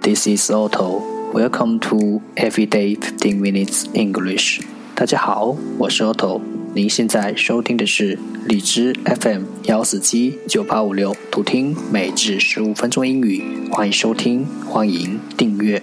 This is Otto. Welcome to Everyday Fifteen Minutes English. 大家好，我是 Otto。您现在收听的是荔枝 FM 幺四七九八五六，读听每日十五分钟英语。欢迎收听，欢迎订阅。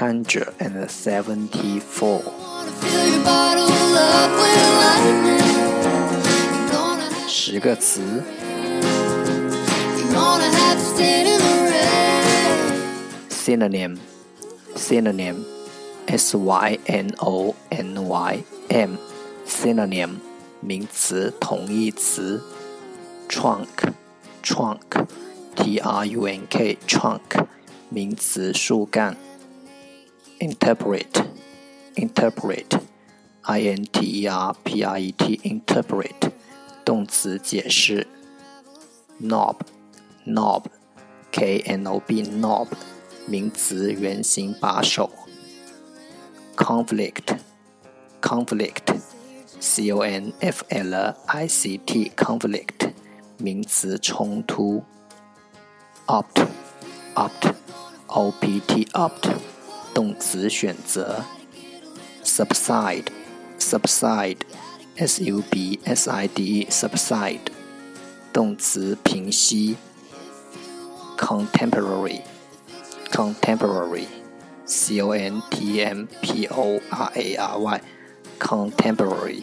hundred and seventy-four. 十个词。Synonym, synonym, s y n o n y m, synonym, 名词同义词。Trunk, trunk, t r u n k, trunk. 名词树干，interpret，interpret，i n t e r p r e t，interpret，动词解释，knob，knob，k n o b，knob，名词圆形把手，conflict，conflict，c o n f l i c t，conflict，名词冲突，opt，opt。opt opt 动词选择，subside subside s u b s i d e subside 动词平息，contemporary contemporary c o n t m p o r a r y contemporary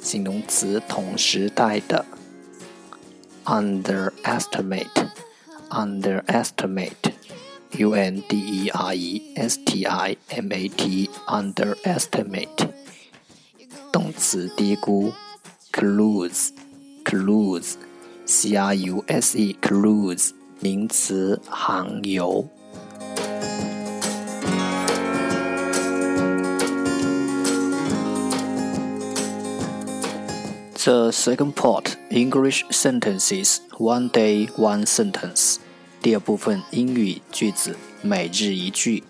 形容词同时代的，underestimate underestimate underestimate underestimate，动词低估。cruse cruse c r u s e cruse 名词航游。The second part English sentences one day one sentence. 第二部分英语句子每日一句。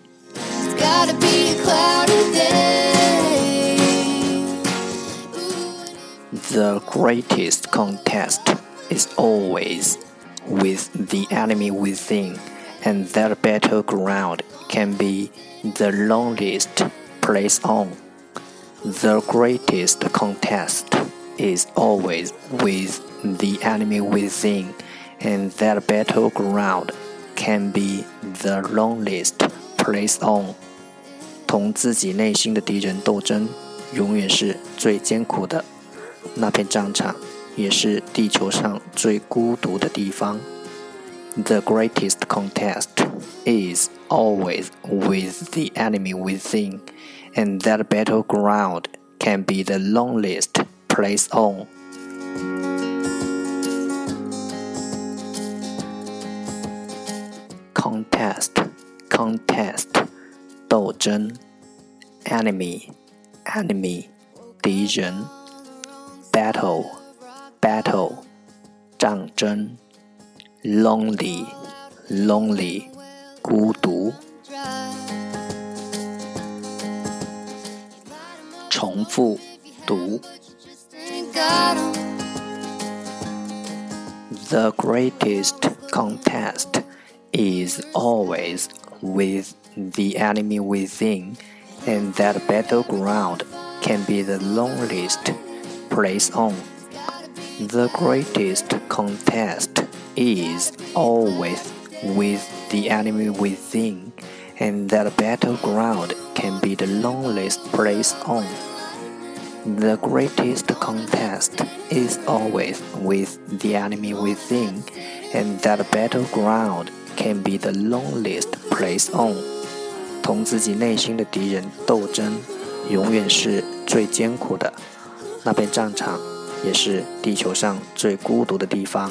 The greatest contest is always with the enemy within, and that battleground can be the loneliest place on. The greatest contest is always with the enemy within and that battleground can be the loneliest place on。同自己内心的敌人斗争，永远是最艰苦的。那片战场也是地球上最孤独的地方。The greatest contest is always with the enemy within, and that battleground can be the loneliest place on. contest contest 斗争，enemy enemy 敌人，battle battle 战争，lonely lonely 孤独。重复读。The greatest contest is always with the enemy within, and that battleground can be the loneliest place on. The greatest contest is always with the enemy within, and that battleground can be the loneliest place on. The greatest contest is always with the enemy within, and that battleground can be the loneliest place on。同自己内心的敌人斗争，永远是最艰苦的。那片战场，也是地球上最孤独的地方。